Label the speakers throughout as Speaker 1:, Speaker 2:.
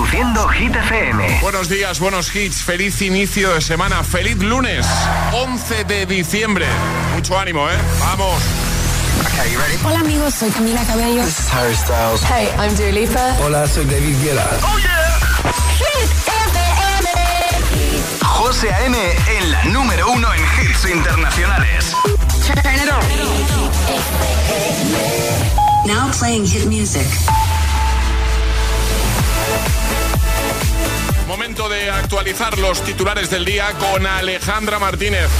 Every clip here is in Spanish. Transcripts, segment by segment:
Speaker 1: Reproduciendo Hit FM.
Speaker 2: Buenos días, buenos hits. Feliz inicio de semana. Feliz lunes, 11 de diciembre. Mucho ánimo, ¿eh? Vamos.
Speaker 3: Hola amigos, soy Camila Cabello.
Speaker 4: This is Harry Styles.
Speaker 3: Hey, I'm Dua Lipa.
Speaker 5: Hola, soy David Guetta.
Speaker 1: ¡Oh, yeah!
Speaker 3: Hit FM.
Speaker 1: José A.M. en la número uno en hits internacionales.
Speaker 3: Turn it on.
Speaker 6: Now playing hit music.
Speaker 2: Momento de actualizar los titulares del día con Alejandra Martínez.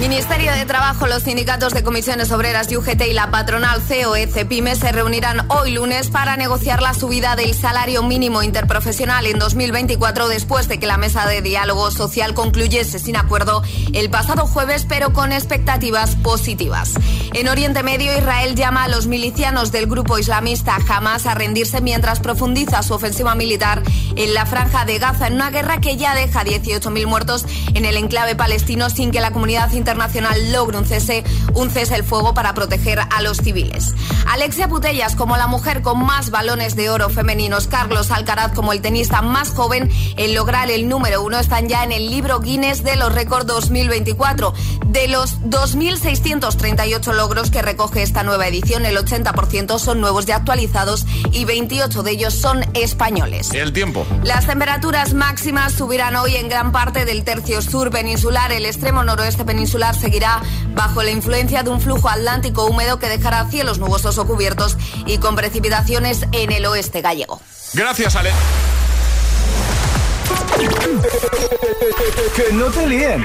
Speaker 7: Ministerio de Trabajo, los sindicatos de comisiones obreras UGT y la patronal COE CEPIME se reunirán hoy lunes para negociar la subida del salario mínimo interprofesional en 2024 después de que la mesa de diálogo social concluyese sin acuerdo el pasado jueves, pero con expectativas positivas. En Oriente Medio, Israel llama a los milicianos del grupo islamista Hamas a rendirse mientras profundiza su ofensiva militar en la franja de Gaza, en una guerra que ya deja 18.000 muertos en el enclave palestino sin que la comunidad internacional internacional logre un cese, un cese el fuego para proteger a los civiles. Alexia Putellas como la mujer con más balones de oro femeninos, Carlos Alcaraz como el tenista más joven en lograr el número uno están ya en el libro Guinness de los récords 2024. De los 2.638 logros que recoge esta nueva edición, el 80% son nuevos y actualizados y 28 de ellos son españoles.
Speaker 2: El tiempo.
Speaker 7: Las temperaturas máximas subirán hoy en gran parte del tercio sur peninsular, el extremo noroeste peninsular seguirá bajo la influencia de un flujo atlántico húmedo que dejará cielos nubosos o cubiertos y con precipitaciones en el oeste gallego.
Speaker 2: Gracias, Ale.
Speaker 5: que no te líen.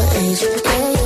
Speaker 8: half your age. Yeah, you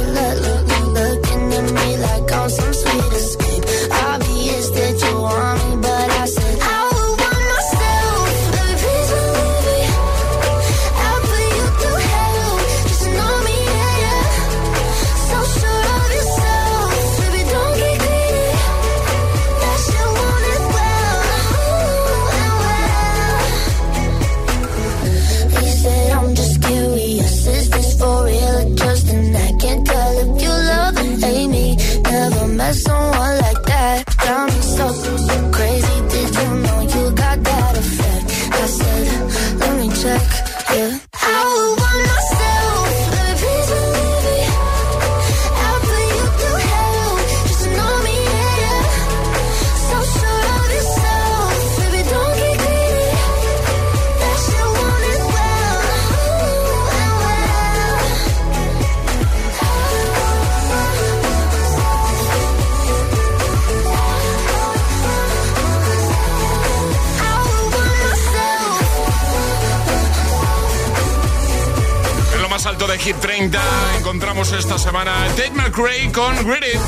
Speaker 2: Hit 30 encontramos esta semana Tate McRae con Grit It.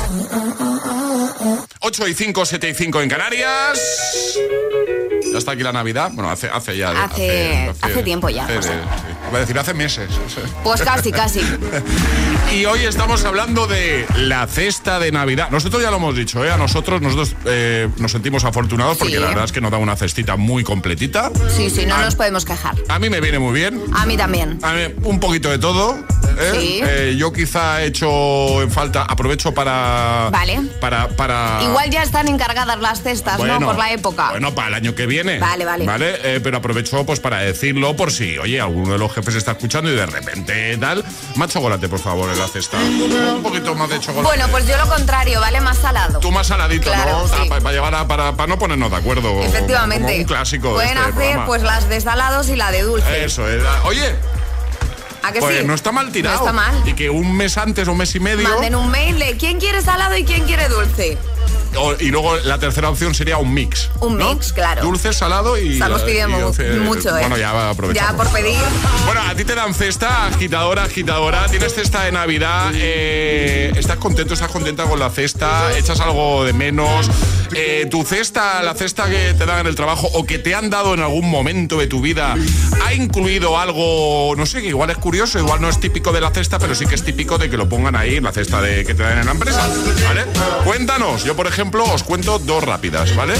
Speaker 2: 8 y 5, 7 y 5 en Canarias. Ya está aquí la Navidad. Bueno, hace, hace ya.
Speaker 7: Hace- hace tiempo ya,
Speaker 2: hace-
Speaker 7: José.
Speaker 2: sí. Iba a decir, hace meses.
Speaker 7: Pues casi, casi.
Speaker 2: Y hoy estamos hablando de la cesta de Navidad. Nosotros ya lo hemos dicho, ¿eh? A nosotros, nosotros eh, nos sentimos afortunados porque
Speaker 7: Sí.
Speaker 2: la verdad es que nos da una cestita muy completita.
Speaker 7: Sí, sí, no
Speaker 2: a,
Speaker 7: nos podemos quejar.
Speaker 2: a mí me viene muy bien.
Speaker 7: A mí también.
Speaker 2: A mí, un poquito de todo. ¿eh?
Speaker 7: Sí.
Speaker 2: Eh, yo quizá he hecho en falta, aprovecho para.
Speaker 7: Vale.
Speaker 2: Para. para
Speaker 7: Igual ya están encargadas las cestas, ¿no? Por la época.
Speaker 2: Bueno, para el año que viene.
Speaker 7: Vale, vale.
Speaker 2: Vale, pero aprovecho pues para decirlo por si, oye, alguno de los jefes está escuchando y de repente tal. Más chocolate, por favor, en la cesta. Un poquito más de chocolate.
Speaker 7: Bueno, pues yo lo contrario, ¿vale? Más salado.
Speaker 2: Tú más saladito,
Speaker 7: Claro,
Speaker 2: ¿no?
Speaker 7: sí.
Speaker 2: Para, llevar a- para, para no ponernos de acuerdo.
Speaker 7: Efectivamente.
Speaker 2: Como un clásico. de
Speaker 7: Pueden
Speaker 2: este
Speaker 7: hacer
Speaker 2: programa.
Speaker 7: pues las de salados y la de dulce.
Speaker 2: Eso es. Oye,
Speaker 7: ¿A que
Speaker 2: pues
Speaker 7: sí?
Speaker 2: no está mal tirado.
Speaker 7: No está mal.
Speaker 2: Y que un mes antes o un mes y medio.
Speaker 7: Manden un mail de quién quiere salado y quién quiere dulce.
Speaker 2: Y luego la tercera opción sería un mix.
Speaker 7: Un
Speaker 2: ¿no?
Speaker 7: mix, claro.
Speaker 2: Dulce, salado y.
Speaker 7: Estamos pidiendo
Speaker 2: y dulce.
Speaker 7: mucho, ¿eh?
Speaker 2: Bueno, ya aprovechamos.
Speaker 7: Ya por pedir.
Speaker 2: Bueno, a ti te dan cesta, agitadora, agitadora. Tienes cesta de Navidad. eh, ¿Estás contento, estás contenta con la cesta? ¿Echas algo de menos? Eh, ¿Tu cesta, la cesta que te dan en el trabajo o que te han dado en algún momento de tu vida, ha incluido algo, no sé, que igual es curioso, igual no es típico de la cesta, pero sí que es típico de que lo pongan ahí en la cesta de, que te dan en la empresa? ¿Vale? Cuéntanos. Yo, por ejemplo, os cuento dos rápidas, ¿vale?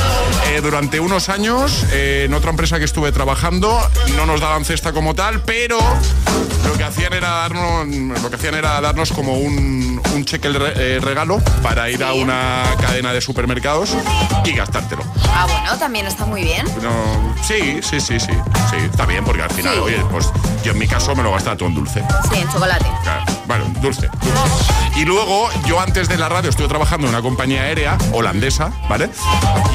Speaker 2: Eh, durante unos años, eh, en otra empresa que estuve trabajando, no nos daban cesta como tal, pero lo que hacían era darnos, lo que hacían era darnos como un, un cheque eh, regalo para ir a una cadena de supermercados y gastártelo.
Speaker 7: Ah, bueno, también está muy bien.
Speaker 2: No, sí, sí, sí, sí, sí, está bien porque al final,
Speaker 7: Sí.
Speaker 2: oye, pues yo en mi caso me lo gastaba todo en dulce.
Speaker 7: Sí, en chocolate.
Speaker 2: Claro, Bueno, dulce, dulce. Y luego, yo antes de la radio estuve trabajando en una compañía aérea holandesa, ¿vale?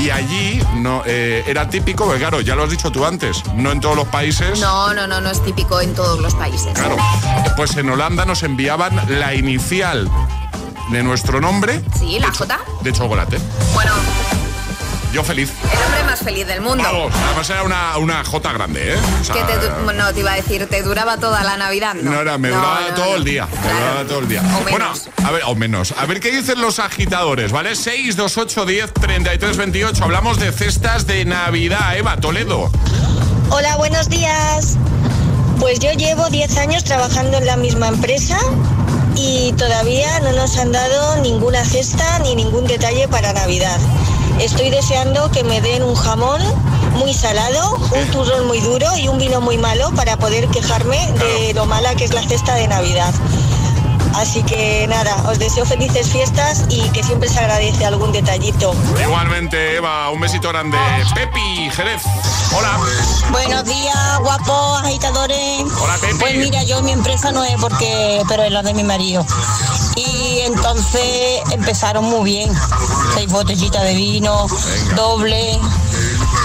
Speaker 2: Y allí no eh, era típico, porque claro, ya lo has dicho tú antes, no en todos los países.
Speaker 7: No, no, no, no es típico en todos los países.
Speaker 2: Claro, pues en Holanda nos enviaban la inicial de nuestro nombre.
Speaker 7: Sí, la J.
Speaker 2: De chocolate.
Speaker 7: Bueno,
Speaker 2: Yo feliz.
Speaker 7: el hombre más feliz del mundo.
Speaker 2: Vamos, además era una, una J grande, ¿eh? O sea,
Speaker 7: Que te no, te iba a decir, te duraba toda la Navidad, ¿no?
Speaker 2: No, era, me
Speaker 7: No,
Speaker 2: duraba
Speaker 7: no,
Speaker 2: todo
Speaker 7: no.
Speaker 2: el día. Me
Speaker 7: Claro.
Speaker 2: duraba todo el día.
Speaker 7: O
Speaker 2: Bueno,
Speaker 7: menos.
Speaker 2: a ver, o menos. A ver qué dicen los agitadores, ¿vale? 6, 2, 8, 10, 33, 28. Hablamos de cestas de Navidad. Eva, Toledo.
Speaker 4: Hola, buenos días. Pues yo llevo 10 años trabajando en la misma empresa y todavía no nos han dado ninguna cesta ni ningún detalle para Navidad. Estoy deseando que me den un jamón muy salado, un turrón muy duro y un vino muy malo para poder quejarme de lo mala que es la cesta de Navidad. Así que nada, os deseo felices fiestas y que siempre se agradece algún detallito.
Speaker 2: Igualmente, Eva, un besito grande. Pepi, Jerez. Hola.
Speaker 9: Buenos días, guapos agitadores.
Speaker 2: Hola, Pepi.
Speaker 9: Pues mira, yo mi empresa no es porque, pero es la de mi marido. Y entonces empezaron muy bien. Seis botellitas de vino, doble,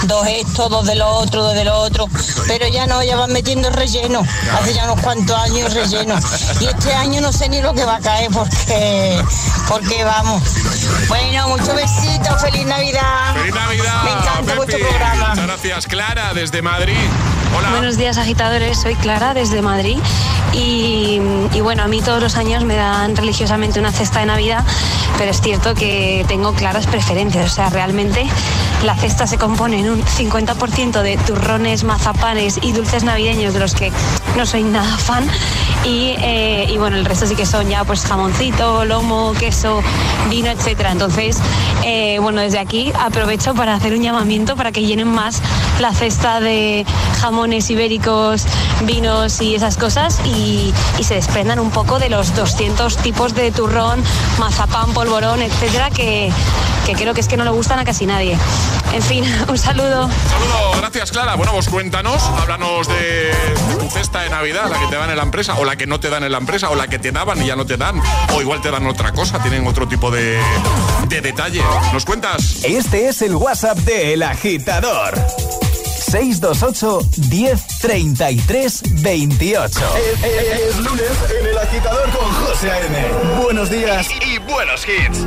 Speaker 9: dos esto, dos de lo otro, dos de lo otro. Pero ya no, ya van metiendo relleno. Hace ya unos cuantos años relleno. Y este año no sé ni lo que va a caer porque, porque vamos. Bueno, muchos besitos, feliz Navidad.
Speaker 2: ¡Feliz Navidad!
Speaker 9: Me encanta
Speaker 2: Pepi.
Speaker 9: vuestro programa.
Speaker 2: Muchas gracias. Clara, desde Madrid. Hola.
Speaker 10: Buenos días agitadores, soy Clara desde Madrid y, y bueno, a mí todos los años me dan religiosamente una cesta de Navidad, pero es cierto que tengo claras preferencias, o sea, realmente la cesta se compone en un 50% de turrones, mazapanes y dulces navideños de los que no soy nada fan y, eh, y bueno, el resto sí que son ya pues jamoncito, lomo, queso, vino, etcétera. Entonces, eh, bueno, desde aquí aprovecho para hacer un llamamiento para que llenen más la cesta de jamones ibéricos, vinos y esas cosas y, se desprendan un poco de los 200 tipos de turrón, mazapán, polvorón, etcétera, que, creo que es que no le gustan a casi nadie. En fin, un saludo.
Speaker 2: Saludos, gracias Clara. Bueno, pues cuéntanos, háblanos de tu cesta de Navidad, la que te dan en la empresa, o la que no te dan en la empresa, o la que te daban y ya no te dan, o igual te dan otra cosa, tienen otro tipo de, de detalle. ¿Nos cuentas?
Speaker 5: Este es el WhatsApp de El Agitador. 628 1033 28. Es, es- es lunes en El Agitador con José A.M. Buenos días.
Speaker 1: Y, y buenos hits.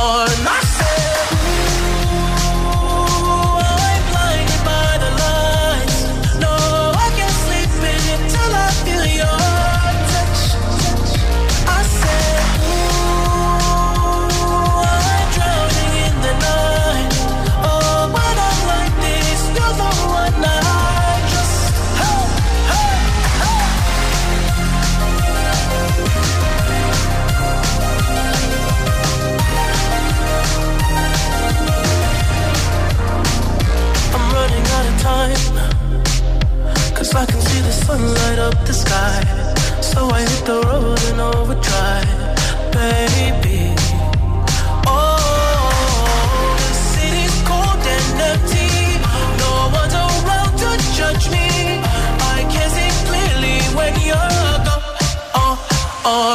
Speaker 11: on. sky. So I hit the
Speaker 12: road and overdrive, baby. Oh, the city's cold and empty. No one's around to judge me. I can see clearly when you're gone. Oh, oh,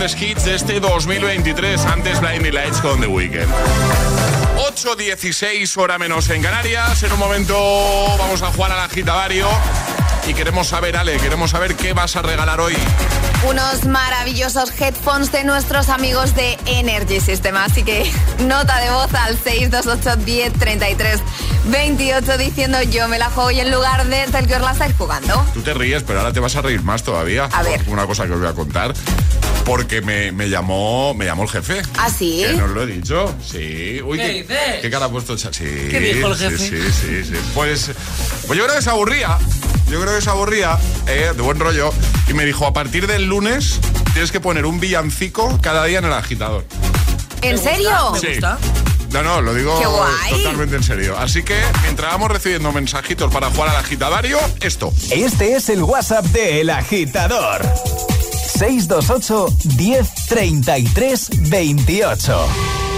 Speaker 2: grandes hits de este 2023, antes Blinding Lights con The Weeknd. 8.16 hora menos en Canarias. En un momento vamos a jugar al agitavario y queremos saber, Ale, queremos saber qué vas a regalar hoy.
Speaker 7: Unos maravillosos headphones de nuestros amigos de Energy System. Así que nota de voz al 628 10 33 28 diciendo yo me la juego y en lugar de el que os la estáis jugando.
Speaker 2: Tú te ríes, pero ahora te vas a reír más todavía.
Speaker 7: A ver.
Speaker 2: Una cosa que os voy a contar. Porque me, me llamó me llamó el jefe.
Speaker 7: ¿Ah, sí?
Speaker 2: Que nos lo he dicho. Sí. Uy,
Speaker 13: ¿Qué
Speaker 2: ¿qué,
Speaker 13: dices?
Speaker 2: ¿qué cara ha puesto el chat? Sí.
Speaker 13: ¿Qué dijo el
Speaker 2: sí,
Speaker 13: jefe?
Speaker 2: Sí, sí, sí. Pues, pues yo creo que se aburría. Yo creo que se aburría, eh, de buen rollo. Y me dijo, a partir del lunes tienes que poner un villancico cada día en el agitador.
Speaker 7: ¿En serio?
Speaker 2: Sí. No, no, lo digo totalmente en serio. Así que mientras vamos recibiendo mensajitos para jugar al agitadario, esto.
Speaker 5: Este es el WhatsApp de El Agitador. 628 10 33 28.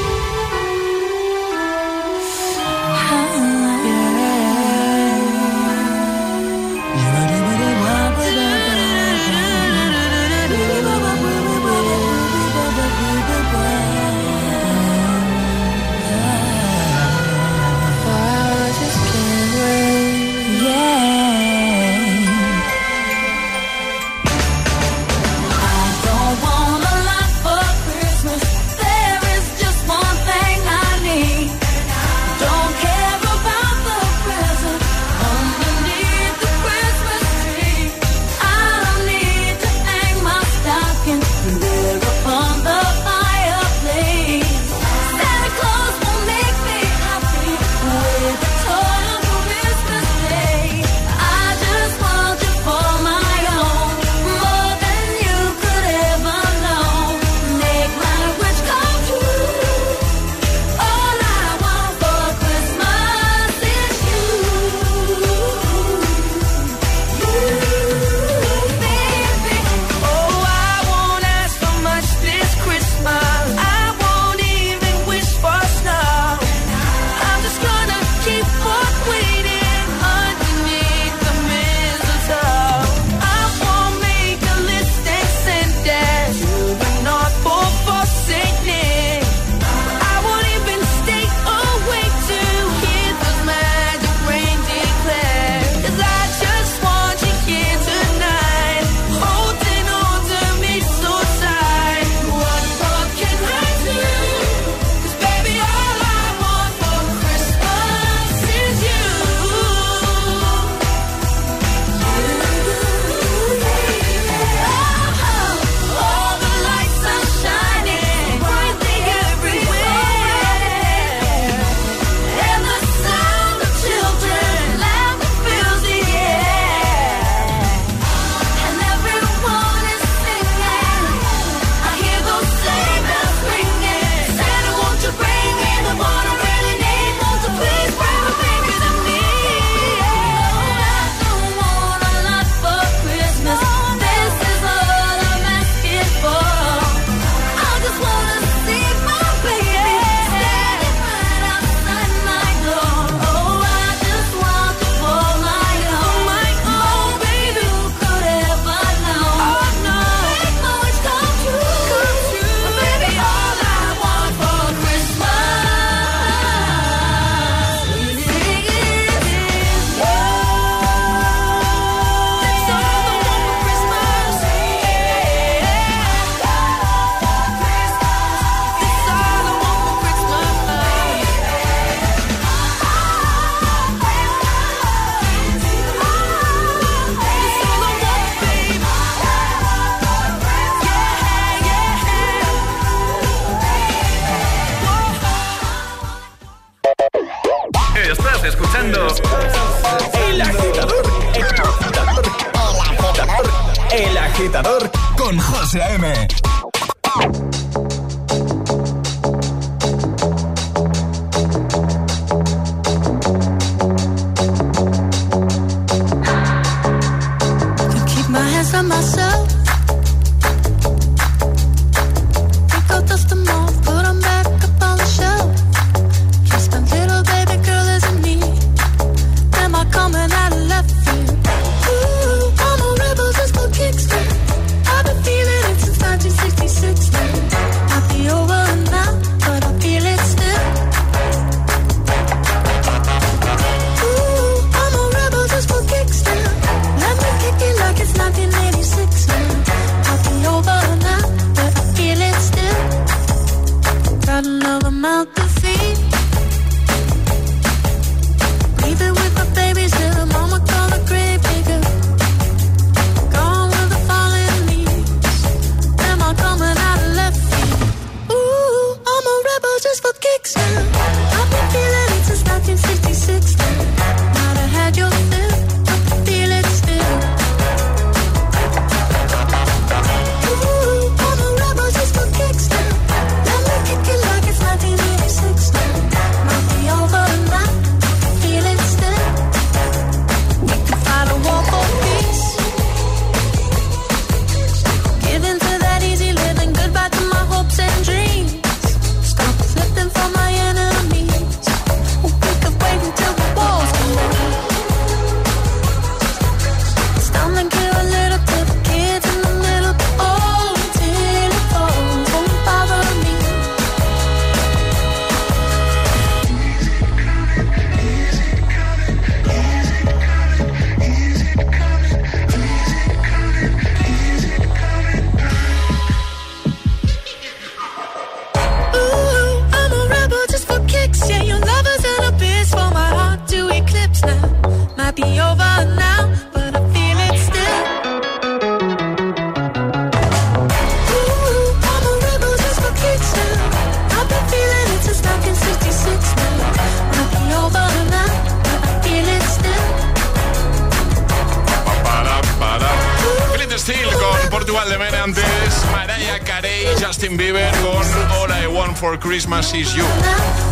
Speaker 8: All I Want for Christmas is You.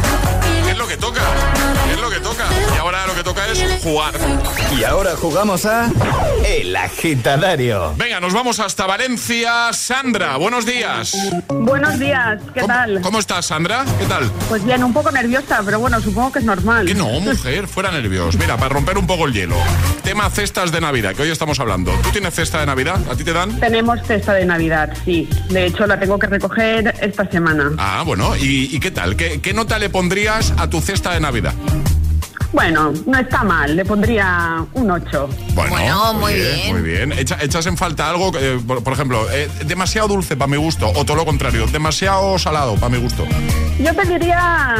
Speaker 2: ¿Qué es lo que toca? ¿Qué es lo que toca? Y ahora lo que toca es jugar.
Speaker 5: Y ahora jugamos a El Agitadario.
Speaker 2: Venga, nos vamos hasta Valencia. Sandra, buenos días.
Speaker 13: Buenos días, ¿qué
Speaker 2: ¿Cómo,
Speaker 13: tal?
Speaker 2: ¿Cómo estás, Sandra? ¿Qué tal?
Speaker 13: Pues bien, un poco nerviosa, pero bueno, supongo que es normal.
Speaker 2: Que no, mujer, fuera nervios. Mira, para romper un poco el hielo. Tema cestas de Navidad, que hoy estamos hablando. ¿Tú tienes cesta de Navidad? ¿A ti te dan?
Speaker 13: Tenemos cesta de Navidad, sí. De hecho, la tengo que recoger esta semana.
Speaker 2: Ah, bueno. ¿Y, y qué tal? ¿Qué, ¿Qué nota le pondrías a tu cesta de Navidad?
Speaker 13: Bueno, no está mal, le pondría un 8.
Speaker 7: Bueno, muy bien.
Speaker 2: Muy bien. Echa- ¿Echas en falta algo? eh, por, por ejemplo, eh, demasiado dulce para mi gusto, o todo lo contrario, demasiado salado para mi gusto.
Speaker 13: Yo pediría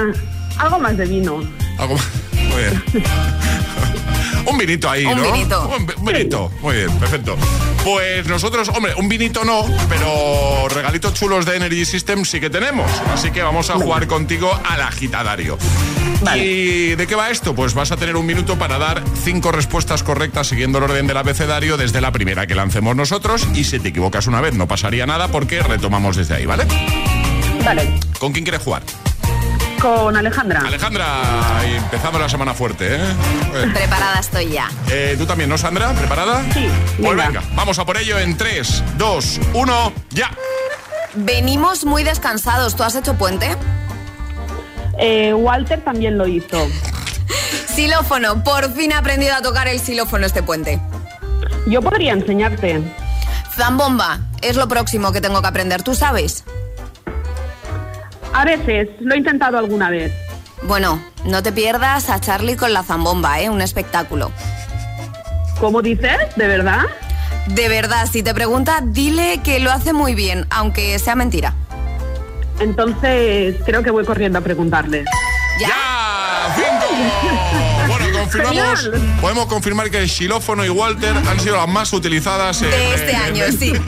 Speaker 13: algo más de vino.
Speaker 2: Algo más- Muy bien. Un vinito ahí,
Speaker 7: Un
Speaker 2: ¿no?
Speaker 7: vinito.
Speaker 2: Un, vi- un vinito. Muy bien, perfecto. Pues nosotros, hombre, un vinito no, pero regalitos chulos de Energy System sí que tenemos. Así que vamos a jugar contigo al agitadario. ¿Y de qué va esto? Pues vas a tener un minuto para dar cinco respuestas correctas siguiendo el orden del abecedario desde la primera que lancemos nosotros. Y si te equivocas una vez, no pasaría nada porque retomamos desde ahí, ¿vale?
Speaker 13: Vale,
Speaker 2: ¿Con quién quieres jugar?
Speaker 13: Con Alejandra.
Speaker 2: Alejandra, y empezamos la semana fuerte, ¿eh? Bueno.
Speaker 7: Preparada estoy ya.
Speaker 2: Eh, ¿Tú también, no, Sandra? ¿Preparada?
Speaker 13: Sí,
Speaker 2: Pues
Speaker 13: venga.
Speaker 2: venga, vamos a por ello en 3, 2, 1, ya.
Speaker 7: Venimos muy descansados. ¿Tú has hecho puente?
Speaker 13: Eh, Walter también lo hizo.
Speaker 7: Xilófono. Por fin he aprendido a tocar el xilófono este puente.
Speaker 13: Yo podría enseñarte.
Speaker 7: Zambomba. Es lo próximo que tengo que aprender. ¿Tú sabes?
Speaker 13: A veces, lo he intentado alguna vez.
Speaker 7: Bueno, no te pierdas a Charlie con la zambomba, ¿eh? Un espectáculo.
Speaker 13: ¿Cómo dices? ¿De verdad?
Speaker 7: De verdad, si te pregunta, dile que lo hace muy bien, aunque sea mentira.
Speaker 13: Entonces, creo que voy corriendo a preguntarle.
Speaker 2: ¡Ya! ¡Cinco! Bueno, confirmamos.
Speaker 13: Genial.
Speaker 2: Podemos confirmar que el xilófono y Walter han sido las más utilizadas en-
Speaker 7: De este
Speaker 2: en-
Speaker 7: año,
Speaker 2: en-
Speaker 7: sí.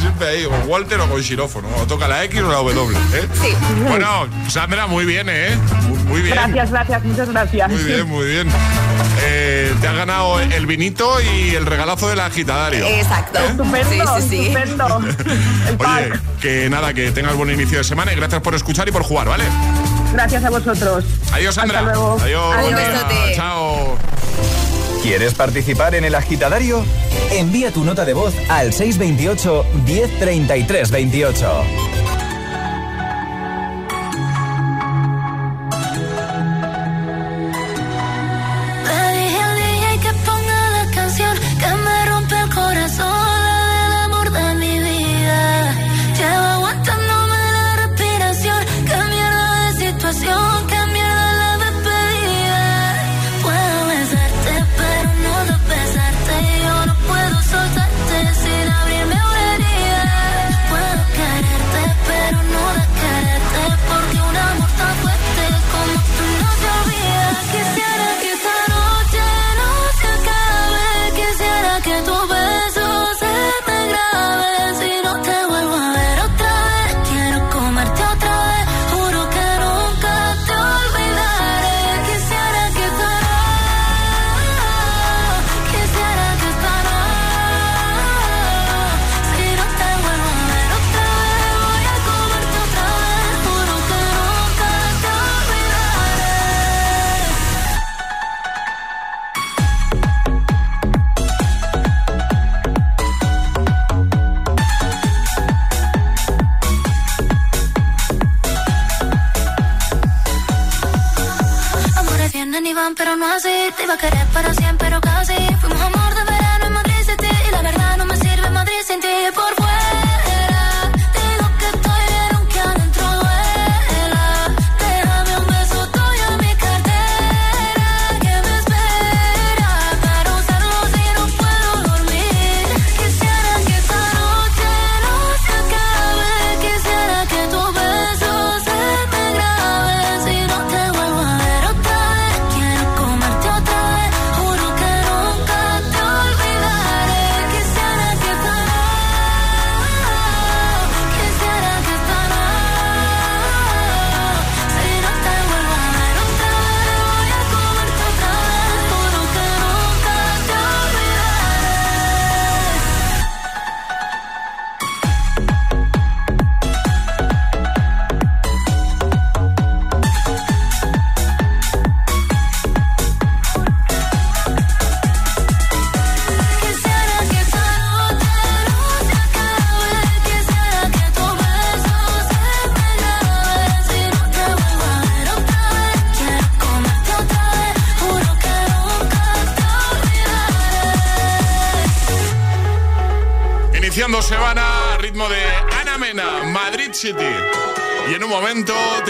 Speaker 2: Siempre ahí, con Walter o con xilófono. O toca la X o la W, ¿eh?
Speaker 7: Sí.
Speaker 2: Bueno, Sandra, muy bien, ¿eh? Muy- Muy bien.
Speaker 13: Gracias, gracias, muchas gracias.
Speaker 2: Muy bien, muy bien. Eh, te has ganado el vinito y el regalazo del agitadario.
Speaker 7: Exacto.
Speaker 13: Estupendo,
Speaker 7: Sí, sí, sí.
Speaker 13: estupendo. El
Speaker 2: Oye,
Speaker 13: pack.
Speaker 2: que nada, que tengas buen inicio de semana y gracias por escuchar y por jugar, ¿vale?
Speaker 13: Gracias a vosotros.
Speaker 2: Adiós, Sandra.
Speaker 13: Hasta luego.
Speaker 2: Adiós.
Speaker 13: Adiós.
Speaker 2: Chao.
Speaker 5: ¿Quieres participar en El Agitadario? Envía tu nota de voz al 628 1033 28.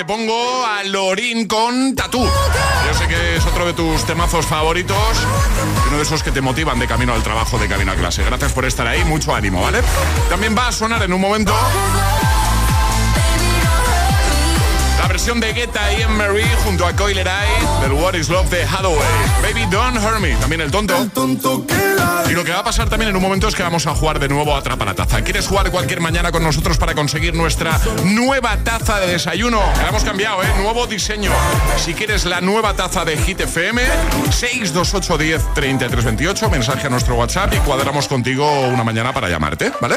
Speaker 2: Pongo a Lorín con Tatú. Yo sé que es otro de tus temazos favoritos, uno de esos que te motivan de camino al trabajo, de camino a clase. Gracias por estar ahí, mucho ánimo, ¿vale? También va a sonar en un momento la versión de Guetta y Mary junto a Coiler Eye del What is Love de Hathaway. Baby Don't Hurt Me, también el tonto. Y lo que va a pasar también en un momento es que vamos a jugar de nuevo a Atrapa la Taza. ¿Quieres jugar cualquier mañana con nosotros para conseguir nuestra nueva taza de desayuno? La hemos cambiado, ¿eh? Nuevo diseño. Si quieres la nueva taza de Hit FM, 628 10 33 28, mensaje a nuestro WhatsApp y cuadramos contigo una mañana para llamarte, ¿vale?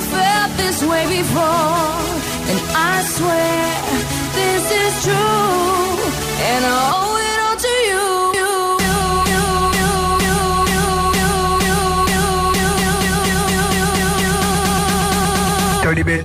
Speaker 5: felt this way before. And I swear this is true, and I owe it all to you.
Speaker 14: Dirty bit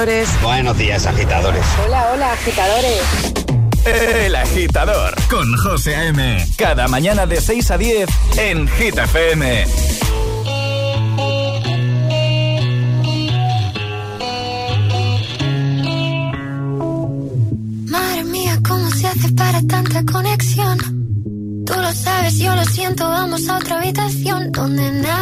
Speaker 3: agitadores.
Speaker 15: Buenos días, agitadores.
Speaker 3: Hola, hola, agitadores.
Speaker 1: El agitador con José A.M. Cada mañana de 6 a 10 en Hit FM.
Speaker 8: Madre mía, ¿cómo se hace para tanta conexión? Tú lo sabes, yo lo siento, vamos a otra habitación donde nadie,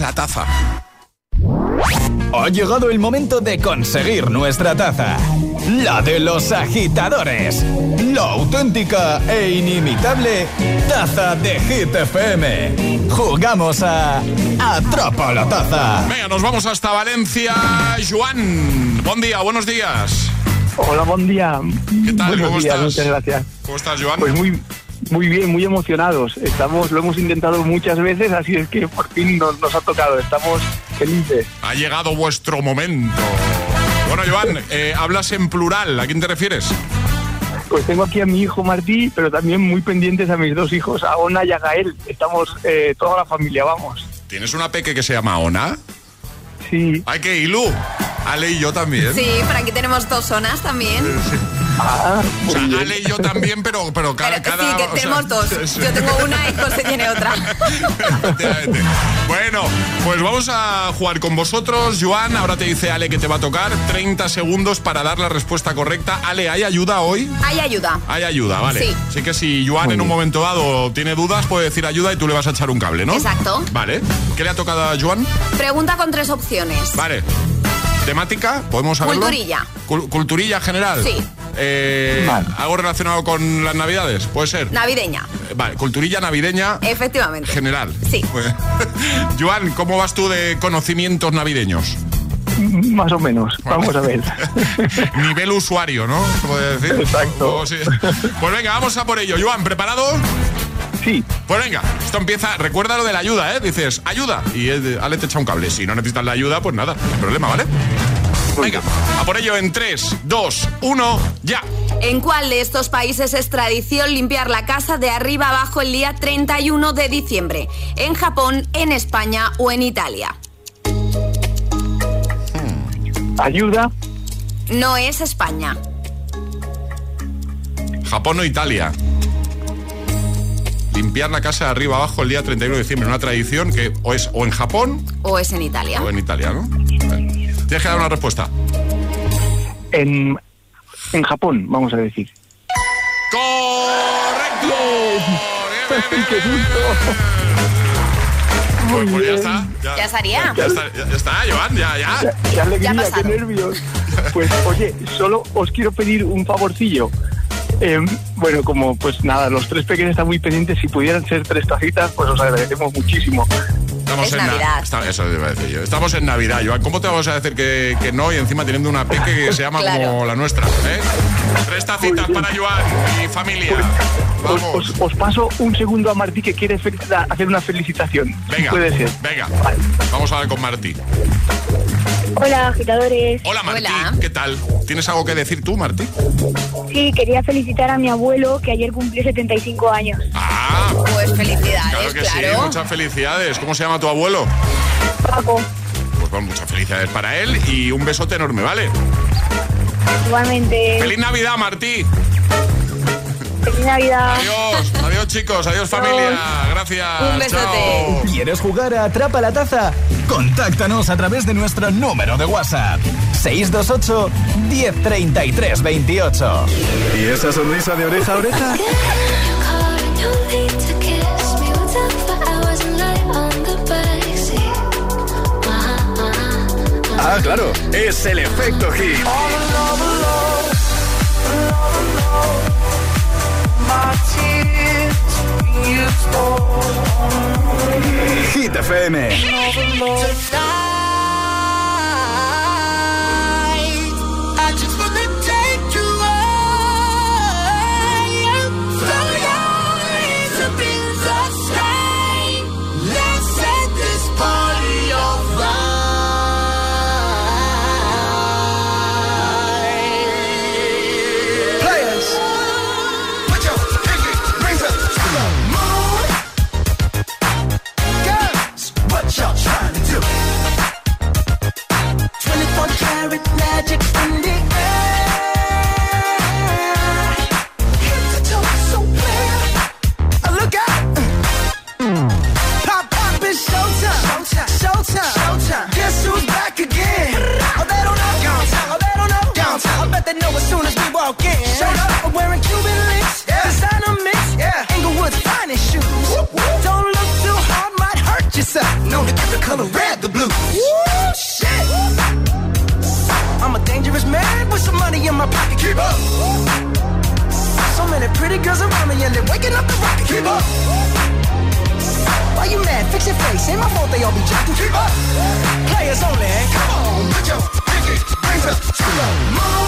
Speaker 16: la
Speaker 2: taza.
Speaker 1: Ha llegado el momento de conseguir nuestra taza. La de los agitadores. La auténtica e inimitable taza de Hit FM. Jugamos a Atrapa la taza.
Speaker 2: Venga, nos vamos hasta Valencia. Joan, buen día, buenos días.
Speaker 17: Hola, buen día.
Speaker 2: ¿Qué tal?
Speaker 17: Buenos
Speaker 2: ¿Cómo
Speaker 17: días,
Speaker 2: estás?
Speaker 17: Muchas gracias.
Speaker 2: ¿Cómo estás, Joan?
Speaker 17: Pues muy, muy bien, muy emocionados. Estamos, lo hemos intentado muchas veces, así es que por fin nos, nos ha tocado. Estamos felices.
Speaker 2: Ha llegado vuestro momento. Bueno, Joan, eh, hablas en plural. ¿A quién te refieres?
Speaker 17: Pues tengo aquí a mi hijo Martí, pero también muy pendientes a mis dos hijos, a Ona y a Gael. Estamos eh, toda la familia, vamos.
Speaker 2: ¿Tienes una peque que se llama Ona?
Speaker 17: Sí.
Speaker 2: Ay, que Ilu. Ale y yo también.
Speaker 7: Sí, por aquí tenemos dos zonas también.
Speaker 17: Ah,
Speaker 2: O sea, Ale y yo también, pero, pero cada...
Speaker 7: Pero
Speaker 2: cada
Speaker 7: sí, que
Speaker 2: o sea,
Speaker 7: tenemos dos.
Speaker 2: sí.
Speaker 7: Yo tengo una y José tiene otra.
Speaker 2: Bueno, pues vamos a jugar con vosotros. Joan, ahora te dice Ale que te va a tocar 30 segundos para dar la respuesta correcta. Ale, ¿hay ayuda hoy?
Speaker 7: Hay ayuda.
Speaker 2: Hay ayuda, vale.
Speaker 7: Sí.
Speaker 2: Así que si Joan en un momento dado tiene dudas, puede decir ayuda y tú le vas a echar un cable, ¿no?
Speaker 7: Exacto.
Speaker 2: Vale. ¿Qué le ha tocado a Joan?
Speaker 7: Pregunta con tres opciones.
Speaker 2: Vale. ¿Temática? ¿Podemos saberlo?
Speaker 7: Culturilla.
Speaker 2: Cul- ¿Culturilla general?
Speaker 7: Sí.
Speaker 2: Eh,
Speaker 17: Vale.
Speaker 2: ¿Algo relacionado con las navidades? ¿Puede ser?
Speaker 7: Navideña.
Speaker 2: Eh, Vale, culturilla navideña
Speaker 7: Efectivamente.
Speaker 2: general.
Speaker 7: Sí.
Speaker 2: Pues- Joan, ¿cómo vas tú de conocimientos navideños?
Speaker 17: Más o menos, vamos a ver.
Speaker 2: Nivel usuario, ¿no? Se puede decir.
Speaker 17: Exacto.
Speaker 2: O sí. Pues venga, vamos a por ello. Joan, ¿preparado?
Speaker 17: Sí.
Speaker 2: Pues venga, esto empieza. Recuerda lo de la ayuda, ¿eh? Dices, ayuda. Y Ale te echa un cable. Si no necesitas la ayuda, pues nada, no hay problema, ¿vale? Venga, a por ello en 3, 2, 1, ya.
Speaker 7: ¿En cuál de estos países es tradición limpiar la casa de arriba abajo el día 31 de diciembre? ¿En Japón, en España o en Italia?
Speaker 17: Ayuda,
Speaker 7: No es España.
Speaker 2: Japón o Italia. Limpiar la casa de arriba abajo el día 31 de diciembre. Una tradición que o es o en Japón
Speaker 7: ¿O es en Italia?
Speaker 2: o en Italia, ¿no? Tienes que dar una respuesta.
Speaker 17: en, en Japón, vamos a decir.
Speaker 2: ¡Correcto! Bien, Pues, pues ya está. Ya,
Speaker 7: Ya estaría.
Speaker 2: Ya está, ya, ya está, Joan, ya, ya.
Speaker 17: Qué, qué alegría,
Speaker 7: Ya ha
Speaker 17: qué nervios. Pues oye, solo os quiero pedir un favorcillo. Eh, bueno, como pues nada, los tres pequeños están muy pendientes. Si pudieran ser tres tacitas, pues os agradecemos muchísimo.
Speaker 2: Estamos
Speaker 7: Es
Speaker 2: en Na-
Speaker 7: Navidad.
Speaker 2: está- eso iba a decir yo. Estamos en Navidad, Joan. ¿Cómo te vamos a decir que, que no y encima teniendo una peque que se llama
Speaker 7: Claro.
Speaker 2: como la nuestra? ¿eh? Tres tacitas para Joan y familia.
Speaker 17: Os,
Speaker 2: Vamos.
Speaker 17: os- os paso un segundo a Martí que quiere hacer una felicitación.
Speaker 2: Venga,
Speaker 17: Puede ser.
Speaker 2: venga. Vamos a ver con Martí.
Speaker 18: Hola, agitadores.
Speaker 2: Hola, Martí.
Speaker 7: Hola.
Speaker 2: ¿Qué tal? ¿Tienes algo que decir tú, Martí?
Speaker 18: Sí, quería felicitar a mi abuelo que ayer cumplió 75 años.
Speaker 2: Ah,
Speaker 7: Pues felicidades,
Speaker 2: claro que sí. Muchas felicidades. ¿Cómo se llama tu abuelo?
Speaker 18: Paco,
Speaker 2: Pues bueno, muchas felicidades para él y un besote enorme, ¿vale?
Speaker 18: igualmente.
Speaker 2: ¡Feliz Navidad, Martí!
Speaker 18: Feliz Navidad.
Speaker 2: Adiós, adiós chicos, adiós familia. Gracias.
Speaker 7: Un besote.
Speaker 2: Chao.
Speaker 5: ¿Quieres jugar a Atrapa la Taza? Contáctanos a través de nuestro número de WhatsApp. 628 1033 28.
Speaker 19: ¿Y esa sonrisa de oreja a oreja? Ah, claro, es el efecto hit. Hit FM.
Speaker 11: Up.
Speaker 19: Why you mad? Fix your face. Ain't my fault they all be jacking. Keep up. Players only. Come on, put your pinky rings up to the moon.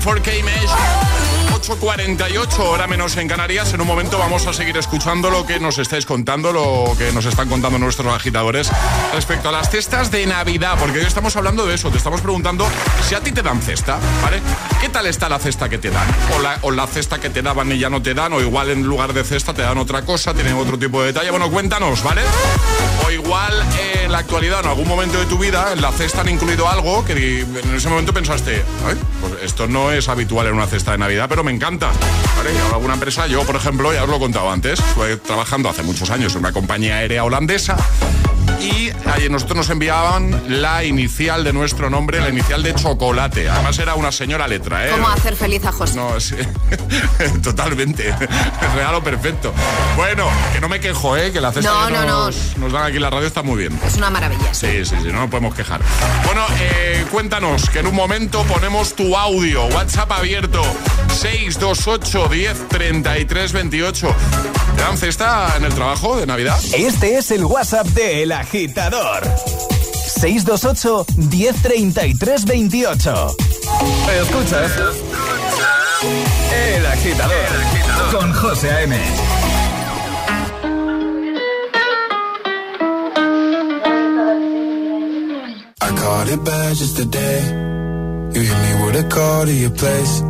Speaker 2: 4K Mesh. 8.48 horas en Canarias. En un momento vamos a seguir escuchando lo que nos estáis contando, lo que nos están contando nuestros agitadores respecto a las cestas de Navidad, porque hoy estamos hablando de eso. Te estamos preguntando si a ti te dan cesta, ¿vale? ¿Qué tal está la cesta que te dan? O la, o la cesta que te daban y ya no te dan, o igual en lugar de cesta te dan otra cosa, tienen otro tipo de detalle. Bueno, cuéntanos, ¿vale? O igual en la actualidad, en algún momento de tu vida, en la cesta han incluido algo que en ese momento pensaste, "Ay, pues esto no es habitual en una cesta de Navidad, pero me encanta. Yo por ejemplo, ya os lo he contado antes, estuve trabajando hace muchos años en una compañía aérea holandesa y ahí nosotros nos enviaban la inicial de nuestro nombre, la inicial de chocolate. Además era una señora letra, ¿eh?
Speaker 7: ¿Cómo hacer feliz a José?
Speaker 2: No, sí. totalmente. Es regalo perfecto. Bueno, que no me quejo, ¿eh? Que la cesta
Speaker 7: No,
Speaker 2: que
Speaker 7: no, no.
Speaker 2: nos, nos dan aquí en la radio está muy bien.
Speaker 7: Es una maravilla.
Speaker 2: Sí, sí, sí, no nos podemos quejar. Bueno, eh, cuéntanos, que en un momento ponemos tu audio. WhatsApp abierto. 628 10 33 28. ¿Te dan cesta en el trabajo de Navidad?
Speaker 12: Este es el WhatsApp de El Agitador. 628 1033 28. Escuchas. El Agitador. Con José A.M.
Speaker 20: I caught it bad just today. You hit me with a call to your place.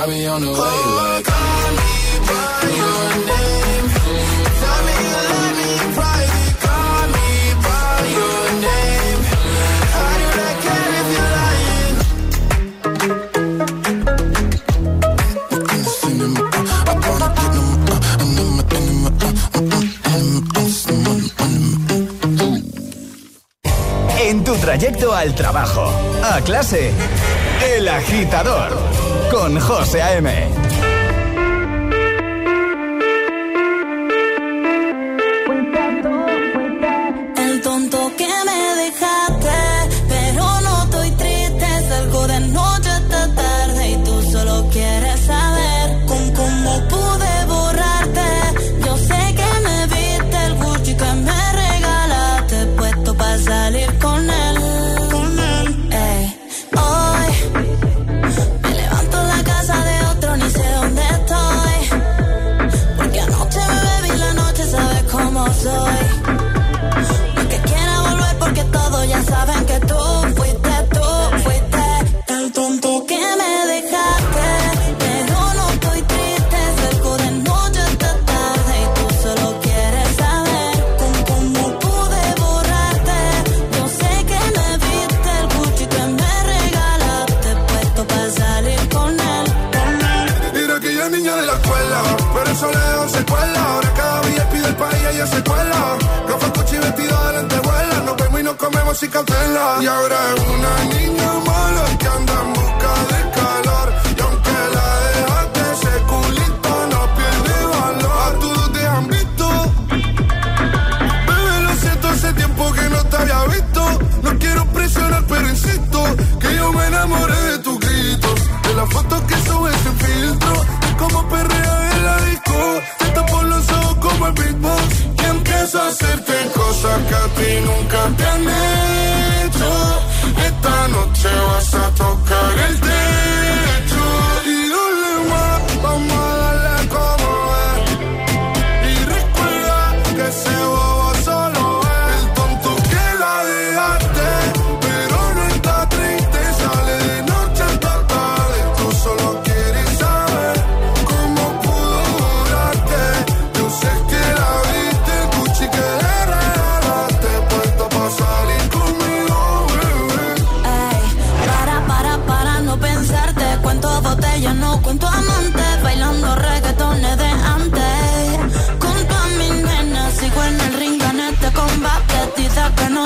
Speaker 21: Your name, I'll be on the way. Like, call me by your name. Tell me you love me in private. Call me by your name. How do I care if you're lying?
Speaker 5: En tu trayecto al trabajo, a clase, El Agitador, con José A.M.
Speaker 22: Jouw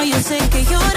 Speaker 22: Dice que no, yo sé que lloraste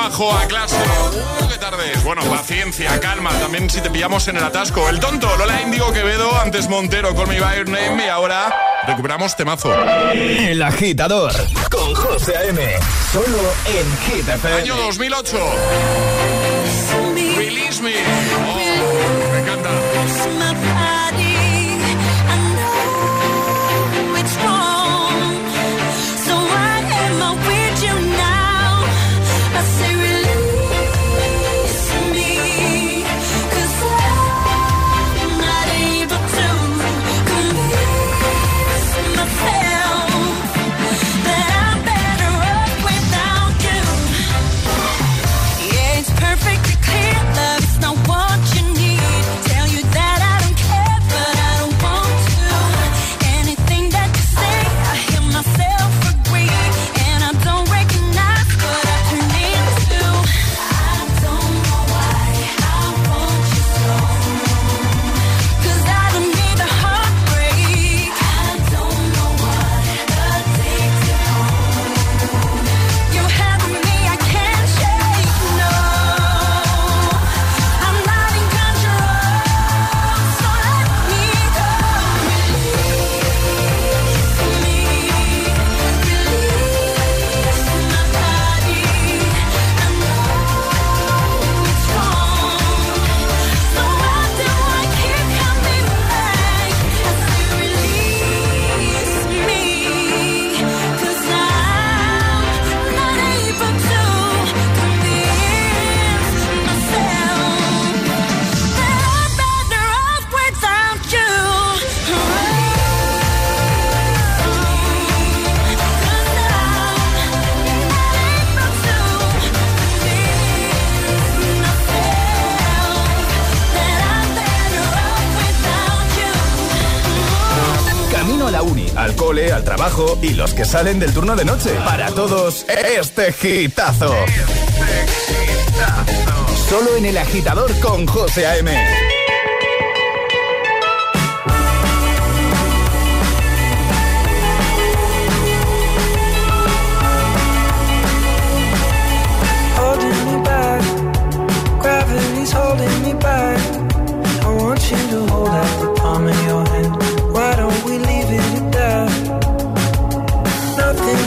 Speaker 5: trabajo, a clase. Uh, qué tardes. Bueno, paciencia, calma. También si te pillamos en el atasco. El tonto, Lola Indigo Quevedo, antes Montero con mi By Name y ahora recuperamos temazo.
Speaker 1: El agitador con José A.M. Solo en Hit FM.
Speaker 5: Año 2008. Release me. Oh, me encanta.
Speaker 1: Trabajo y los que salen del turno de noche. Para todos, este gitazo. Solo en el agitador con José A.M.
Speaker 19: Gravity's holding me back. I want you to hold out the palm of your hand. Why don't we leave it at that?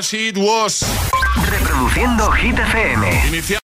Speaker 19: As It Was.
Speaker 23: Reproduciendo Hit FM.